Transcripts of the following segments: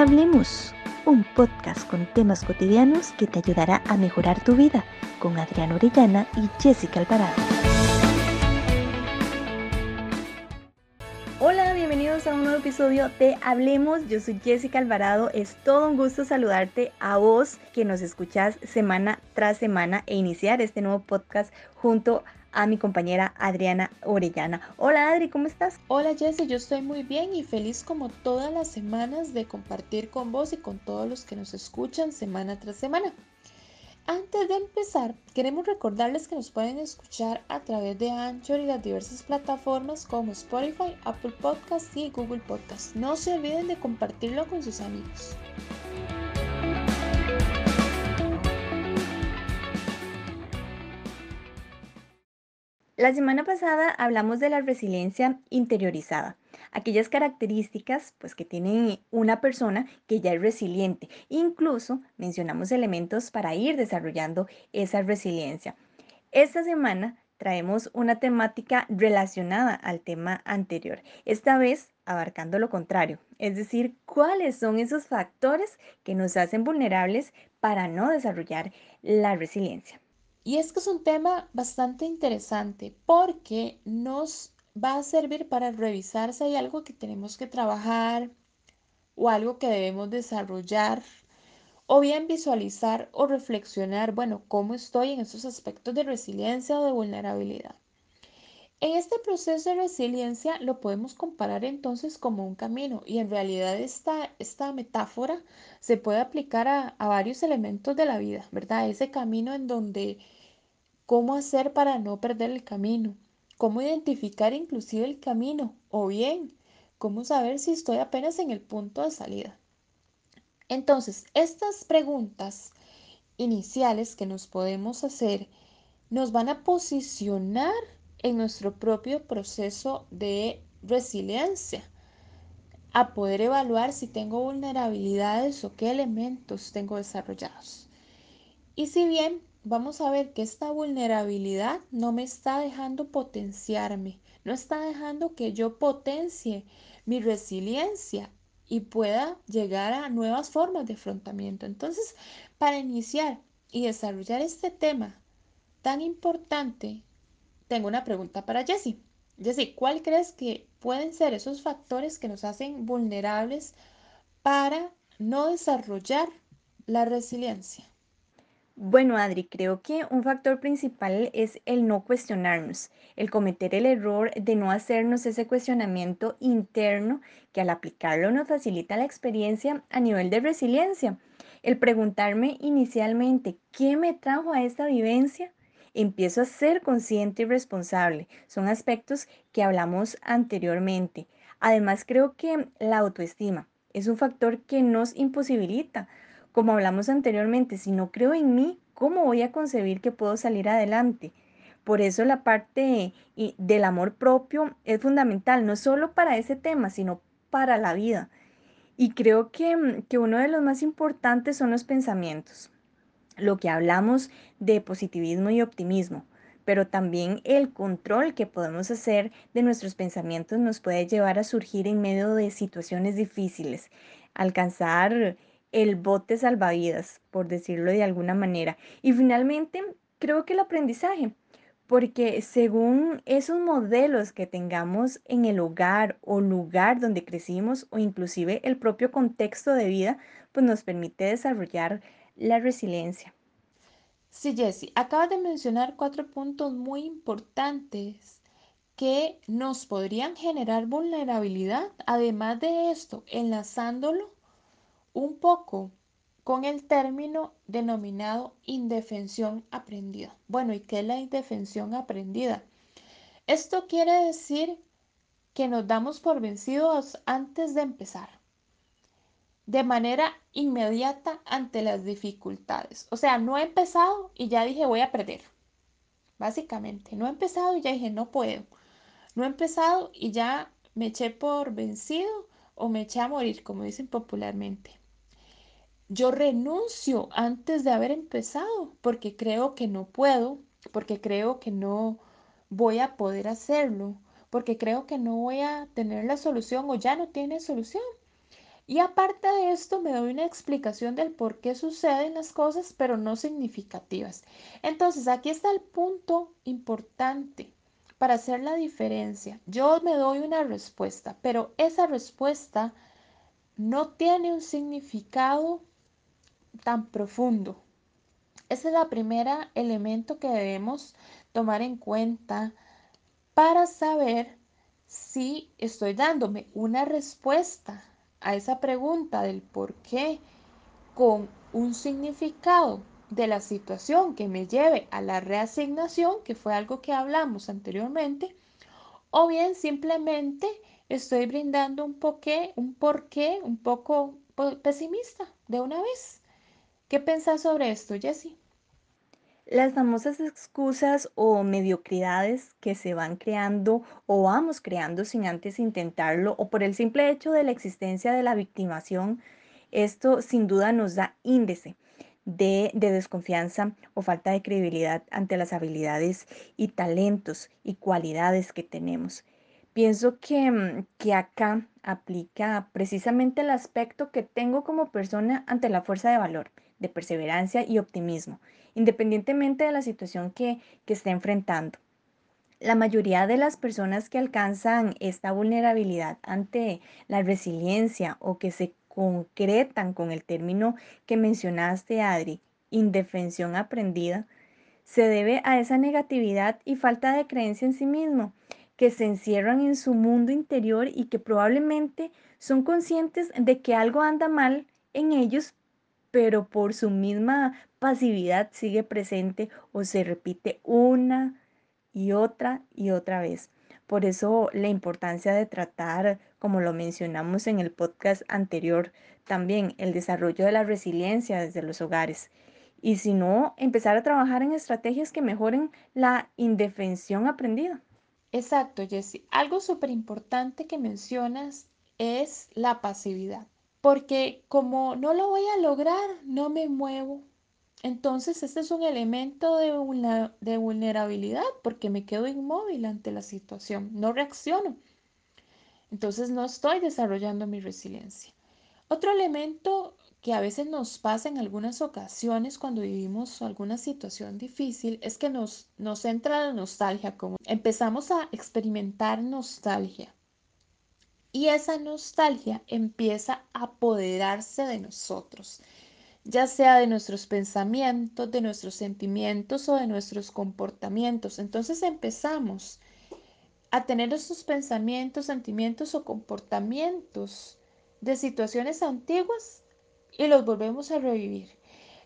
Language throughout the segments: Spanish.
Hablemos, un podcast con temas cotidianos que te ayudará a mejorar tu vida con Adriana Orellana y Jessica Alvarado. Hola, bienvenidos a un nuevo episodio de Hablemos. Yo soy Jessica Alvarado. Es todo un gusto saludarte a vos que nos escuchas semana tras semana e iniciar este nuevo podcast junto a a mi compañera Adriana Orellana. Hola Adri, ¿cómo estás? Hola Jessie, yo estoy muy bien y feliz como todas las semanas de compartir con vos y con todos los que nos escuchan semana tras semana. Antes de empezar, queremos recordarles que nos pueden escuchar a través de Anchor y las diversas plataformas como Spotify, Apple Podcasts y Google Podcasts. No se olviden de compartirlo con sus amigos. La semana pasada hablamos de la resiliencia interiorizada, aquellas características pues que tiene una persona que ya es resiliente. Incluso mencionamos elementos para ir desarrollando esa resiliencia. Esta semana traemos una temática relacionada al tema anterior, esta vez abarcando lo contrario, es decir, cuáles son esos factores que nos hacen vulnerables para no desarrollar la resiliencia. Y es que es un tema bastante interesante porque nos va a servir para revisar si hay algo que tenemos que trabajar o algo que debemos desarrollar o bien visualizar o reflexionar, bueno, cómo estoy en esos aspectos de resiliencia o de vulnerabilidad. En este proceso de resiliencia lo podemos comparar entonces como un camino y en realidad esta, esta metáfora se puede aplicar a, a varios elementos de la vida, ¿verdad? Ese camino en donde cómo hacer para no perder el camino, cómo identificar inclusive el camino o bien cómo saber si estoy apenas en el punto de salida. Entonces, estas preguntas iniciales que nos podemos hacer nos van a posicionar en nuestro propio proceso de resiliencia, a poder evaluar si tengo vulnerabilidades o qué elementos tengo desarrollados. Y si bien vamos a ver que esta vulnerabilidad no me está dejando potenciarme, no está dejando que yo potencie mi resiliencia y pueda llegar a nuevas formas de afrontamiento. Entonces, para iniciar y desarrollar este tema tan importante, tengo una pregunta para Jessie. Jessie, ¿cuál crees que pueden ser esos factores que nos hacen vulnerables para no desarrollar la resiliencia? Bueno, Adri, creo que un factor principal es el no cuestionarnos, el cometer el error de no hacernos ese cuestionamiento interno que al aplicarlo nos facilita la experiencia a nivel de resiliencia. El preguntarme inicialmente, ¿qué me trajo a esta vivencia? Empiezo a ser consciente y responsable. Son aspectos que hablamos anteriormente. Además, creo que la autoestima es un factor que nos imposibilita como hablamos anteriormente, si no creo en mí, ¿cómo voy a concebir que puedo salir adelante? Por eso la parte del amor propio es fundamental, no solo para ese tema, sino para la vida. Y creo que, mm, que uno de los más importantes son los pensamientos. Lo que hablamos de positivismo y optimismo, pero también el control que podemos hacer de nuestros pensamientos nos puede llevar a surgir en medio de situaciones difíciles, alcanzar el bote salvavidas, por decirlo de alguna manera. Y finalmente, creo que el aprendizaje, porque según esos modelos que tengamos en el hogar o lugar donde crecimos o inclusive el propio contexto de vida, pues nos permite desarrollar la resiliencia. Sí, Jessie, acabas de mencionar cuatro puntos muy importantes que nos podrían generar vulnerabilidad. Además de esto, enlazándolo un poco con el término denominado indefensión aprendida. Bueno, ¿y qué es la indefensión aprendida? Esto quiere decir que nos damos por vencidos antes de empezar, de manera inmediata ante las dificultades. O sea, no he empezado y ya dije voy a perder. Básicamente, no he empezado y ya dije no puedo. No he empezado y ya me eché por vencido o me eché a morir, como dicen popularmente. Yo renuncio antes de haber empezado porque creo que no puedo, porque creo que no voy a poder hacerlo, porque creo que no voy a tener la solución o ya no tiene solución. Y aparte de esto, me doy una explicación del por qué suceden las cosas, pero no significativas. Entonces, aquí está el punto importante para hacer la diferencia. Yo me doy una respuesta, pero esa respuesta no tiene un significado tan profundo. Ese es el primer elemento que debemos tomar en cuenta para saber si estoy dándome una respuesta a esa pregunta del por qué con un significado de la situación que me lleve a la reasignación, que fue algo que hablamos anteriormente, o bien simplemente estoy brindando un porqué, un porqué un poco pesimista de una vez. ¿Qué pensás sobre esto, Jessie? Las famosas excusas o mediocridades que se van creando o vamos creando sin antes intentarlo o por el simple hecho de la existencia de la victimación, esto sin duda nos da índice de, de desconfianza o falta de credibilidad ante las habilidades y talentos y cualidades que tenemos. Pienso que, mm, que acá aplica precisamente el aspecto que tengo como persona ante la fuerza de valor, de perseverancia y optimismo, independientemente de la situación que, que esté enfrentando. La mayoría de las personas que alcanzan esta vulnerabilidad ante la resiliencia o que se concretan con el término que mencionaste, Adri, indefensión aprendida, se debe a esa negatividad y falta de creencia en sí mismo, que se encierran en su mundo interior y que probablemente son conscientes de que algo anda mal en ellos, pero por su misma pasividad sigue presente o se repite una y otra y otra vez. Por eso la importancia de tratar, como lo mencionamos en el podcast anterior, también el desarrollo de la resiliencia desde los hogares. Y si no, empezar a trabajar en estrategias que mejoren la indefensión aprendida. Exacto, Jessie. Algo súper importante que mencionas es la pasividad, porque como no lo voy a lograr, no me muevo. Entonces, este es un elemento de, vulnerabilidad porque me quedo inmóvil ante la situación, no reacciono. Entonces, no estoy desarrollando mi resiliencia. Otro elemento que a veces nos pasa en algunas ocasiones cuando vivimos alguna situación difícil es que nos, nos entra la nostalgia, como empezamos a experimentar nostalgia. Y esa nostalgia empieza a apoderarse de nosotros, ya sea de nuestros pensamientos, de nuestros sentimientos o de nuestros comportamientos. Entonces empezamos a tener esos pensamientos, sentimientos o comportamientos de situaciones antiguas y los volvemos a revivir.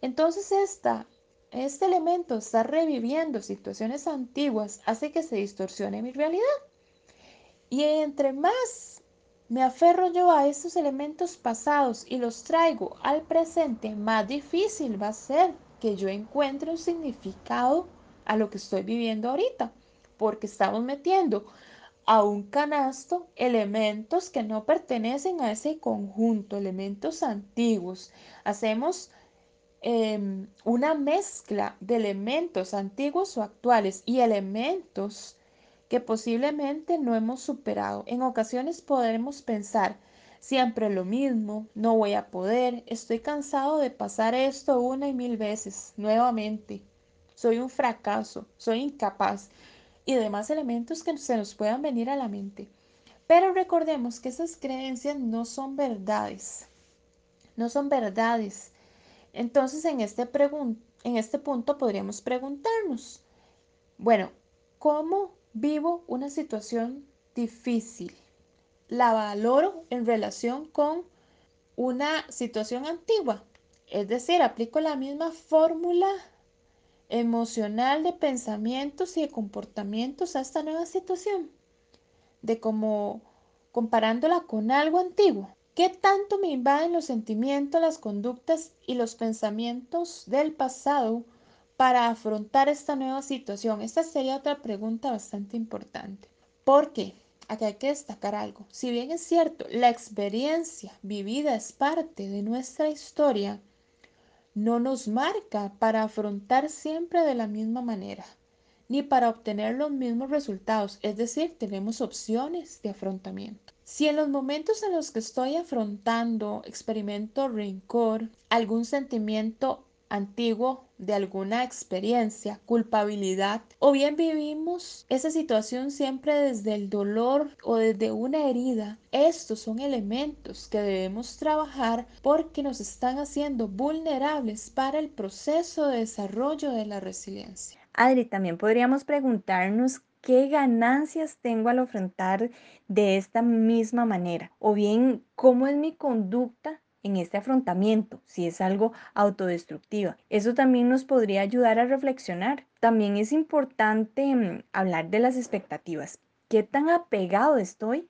Entonces esta, este elemento está reviviendo situaciones antiguas hace que se distorsione mi realidad. Y entre más me aferro yo a estos elementos pasados y los traigo al presente, más difícil va a ser que yo encuentre un significado a lo que estoy viviendo ahorita, porque estamos metiendo a un canasto elementos que no pertenecen a ese conjunto, elementos antiguos. Hacemos eh, una mezcla de elementos antiguos o actuales y elementos que posiblemente no hemos superado. En ocasiones podremos pensar, siempre lo mismo, no voy a poder, estoy cansado de pasar esto una y mil veces nuevamente, soy un fracaso, soy incapaz y demás elementos que se nos puedan venir a la mente. Pero recordemos que esas creencias no son verdades, no son verdades. Entonces en este, en este punto podríamos preguntarnos, bueno, ¿cómo vivo una situación difícil? ¿La valoro en relación con una situación antigua? Es decir, aplico la misma fórmula emocional de pensamientos y de comportamientos a esta nueva situación, de como comparándola con algo antiguo. ¿Qué tanto me invaden los sentimientos, las conductas y los pensamientos del pasado para afrontar esta nueva situación? Esta sería otra pregunta bastante importante. ¿Por qué? Aquí hay que destacar algo. Si bien es cierto, la experiencia vivida es parte de nuestra historia, no nos marca para afrontar siempre de la misma manera, ni para obtener los mismos resultados, es decir, tenemos opciones de afrontamiento. Si en los momentos en los que estoy afrontando experimento rencor, algún sentimiento antiguo de alguna experiencia, culpabilidad, o bien vivimos esa situación siempre desde el dolor o desde una herida. Estos son elementos que debemos trabajar porque nos están haciendo vulnerables para el proceso de desarrollo de la resiliencia. Adri, también podríamos preguntarnos qué ganancias tengo al afrontar de esta misma manera, o bien cómo es mi conducta en este afrontamiento, si es algo autodestructiva. Eso también nos podría ayudar a reflexionar. También es importante mm, hablar de las expectativas. ¿Qué tan apegado estoy?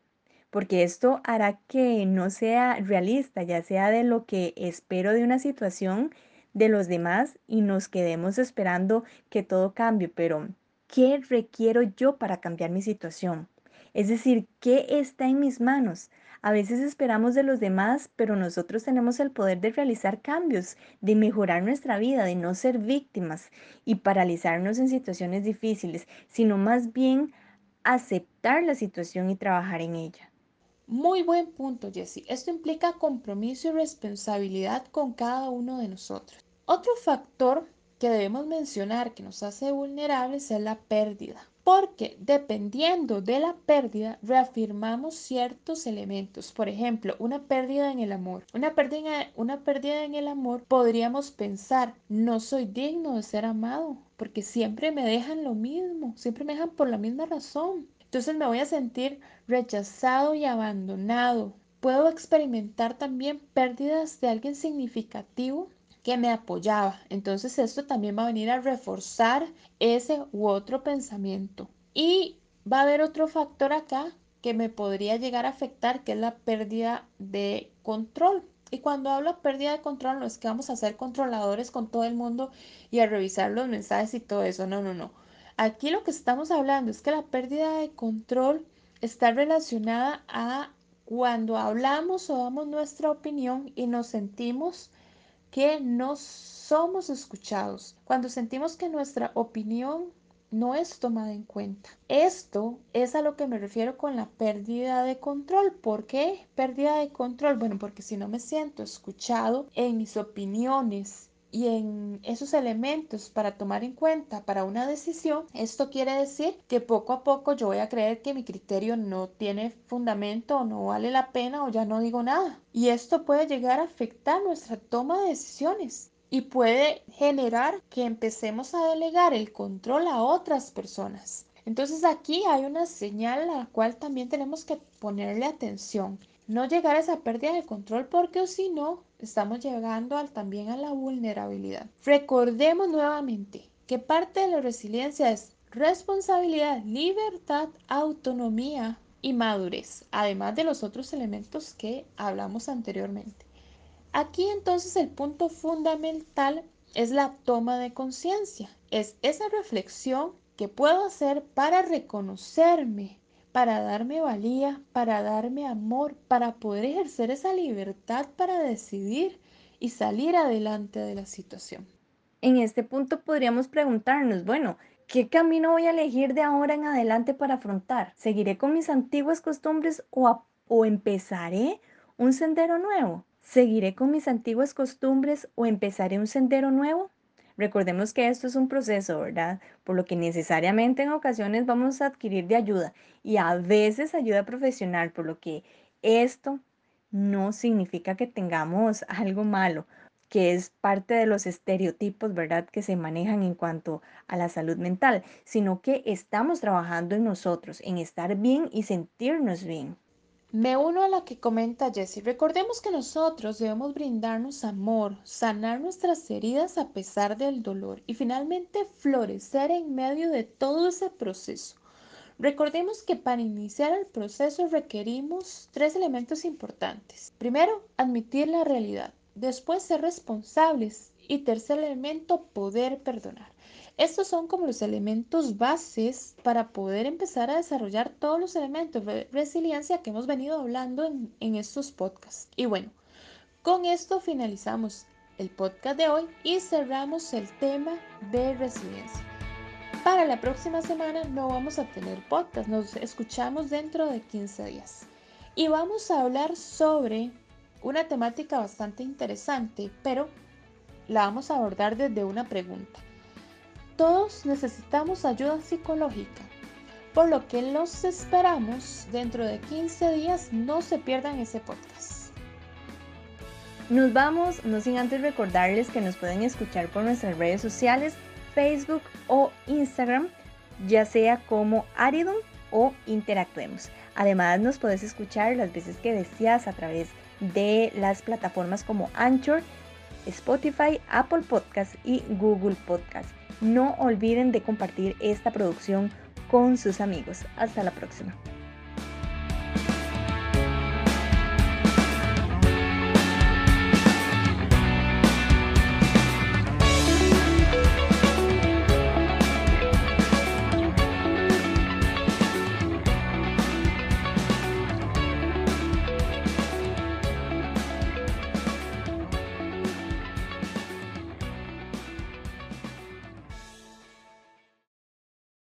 Porque esto hará que no sea realista, ya sea de lo que espero de una situación de los demás y nos quedemos esperando que todo cambie, pero ¿qué requiero yo para cambiar mi situación? Es decir, ¿qué está en mis manos? A veces esperamos de los demás, pero nosotros tenemos el poder de realizar cambios, de mejorar nuestra vida, de no ser víctimas y paralizarnos en situaciones difíciles, sino más bien aceptar la situación y trabajar en ella. Muy buen punto, Jessie. Esto implica compromiso y responsabilidad con cada uno de nosotros. Otro factor que debemos mencionar que nos hace vulnerables es la pérdida porque dependiendo de la pérdida reafirmamos ciertos elementos. Por ejemplo, una pérdida en el amor. Una pérdida, una pérdida en el amor podríamos pensar, no soy digno de ser amado porque siempre me dejan lo mismo, siempre me dejan por la misma razón. Entonces me voy a sentir rechazado y abandonado. Puedo experimentar también pérdidas de alguien significativo que me apoyaba. Entonces esto también va a venir a reforzar ese u otro pensamiento. Y va a haber otro factor acá que me podría llegar a afectar, que es la pérdida de control. Y cuando hablo de pérdida de control, no es que vamos a ser controladores con todo el mundo y a revisar los mensajes y todo eso. No, no, no. Aquí lo que estamos hablando es que la pérdida de control está relacionada a cuando hablamos o damos nuestra opinión y nos sentimos que no somos escuchados, cuando sentimos que nuestra opinión no es tomada en cuenta. Esto es a lo que me refiero con la pérdida de control. ¿Por qué pérdida de control? Bueno, porque si no me siento escuchado en mis opiniones y en esos elementos para tomar en cuenta para una decisión, esto quiere decir que poco a poco yo voy a creer que mi criterio no tiene fundamento o no vale la pena o ya no digo nada. Y esto puede llegar a afectar nuestra toma de decisiones y puede generar que empecemos a delegar el control a otras personas. Entonces aquí hay una señal a la cual también tenemos que ponerle atención no llegar a esa pérdida de control porque si no estamos llegando al, también a la vulnerabilidad. Recordemos nuevamente que parte de la resiliencia es responsabilidad, libertad, autonomía y madurez, además de los otros elementos que hablamos anteriormente. Aquí entonces el punto fundamental es la toma de conciencia, es esa reflexión que puedo hacer para reconocerme, para darme valía, para darme amor, para poder ejercer esa libertad para decidir y salir adelante de la situación. En este punto podríamos preguntarnos, bueno, ¿qué camino voy a elegir de ahora en adelante para afrontar? ¿Seguiré con mis antiguas costumbres o, o empezaré un sendero nuevo? ¿Seguiré con mis antiguas costumbres o empezaré un sendero nuevo? Recordemos que esto es un proceso, ¿verdad? Por lo que necesariamente en ocasiones vamos a adquirir de ayuda y a veces ayuda profesional, por lo que esto no significa que tengamos algo malo, que es parte de los estereotipos, ¿verdad?, que se manejan en cuanto a la salud mental, sino que estamos trabajando en nosotros, en estar bien y sentirnos bien. Me uno a la que comenta Jessie. Recordemos que nosotros debemos brindarnos amor, sanar nuestras heridas a pesar del dolor y finalmente florecer en medio de todo ese proceso. Recordemos que para iniciar el proceso requerimos tres elementos importantes. Primero, admitir la realidad. Después, ser responsables. Y tercer elemento, poder perdonar. Estos son como los elementos bases para poder empezar a desarrollar todos los elementos de resiliencia que hemos venido hablando en, en estos podcasts. Y bueno, con esto finalizamos el podcast de hoy y cerramos el tema de resiliencia. Para la próxima semana no vamos a tener podcast, nos escuchamos dentro de 15 días. Y vamos a hablar sobre una temática bastante interesante, pero la vamos a abordar desde una pregunta. Todos necesitamos ayuda psicológica, por lo que los esperamos dentro de 15 días. No se pierdan ese podcast. Nos vamos, no sin antes recordarles que nos pueden escuchar por nuestras redes sociales, Facebook o Instagram, ya sea como Aridum o Interactuemos. Además nos puedes escuchar las veces que deseas a través de las plataformas como Anchor, Spotify, Apple Podcast y Google Podcast. No olviden de compartir esta producción con sus amigos. Hasta la próxima.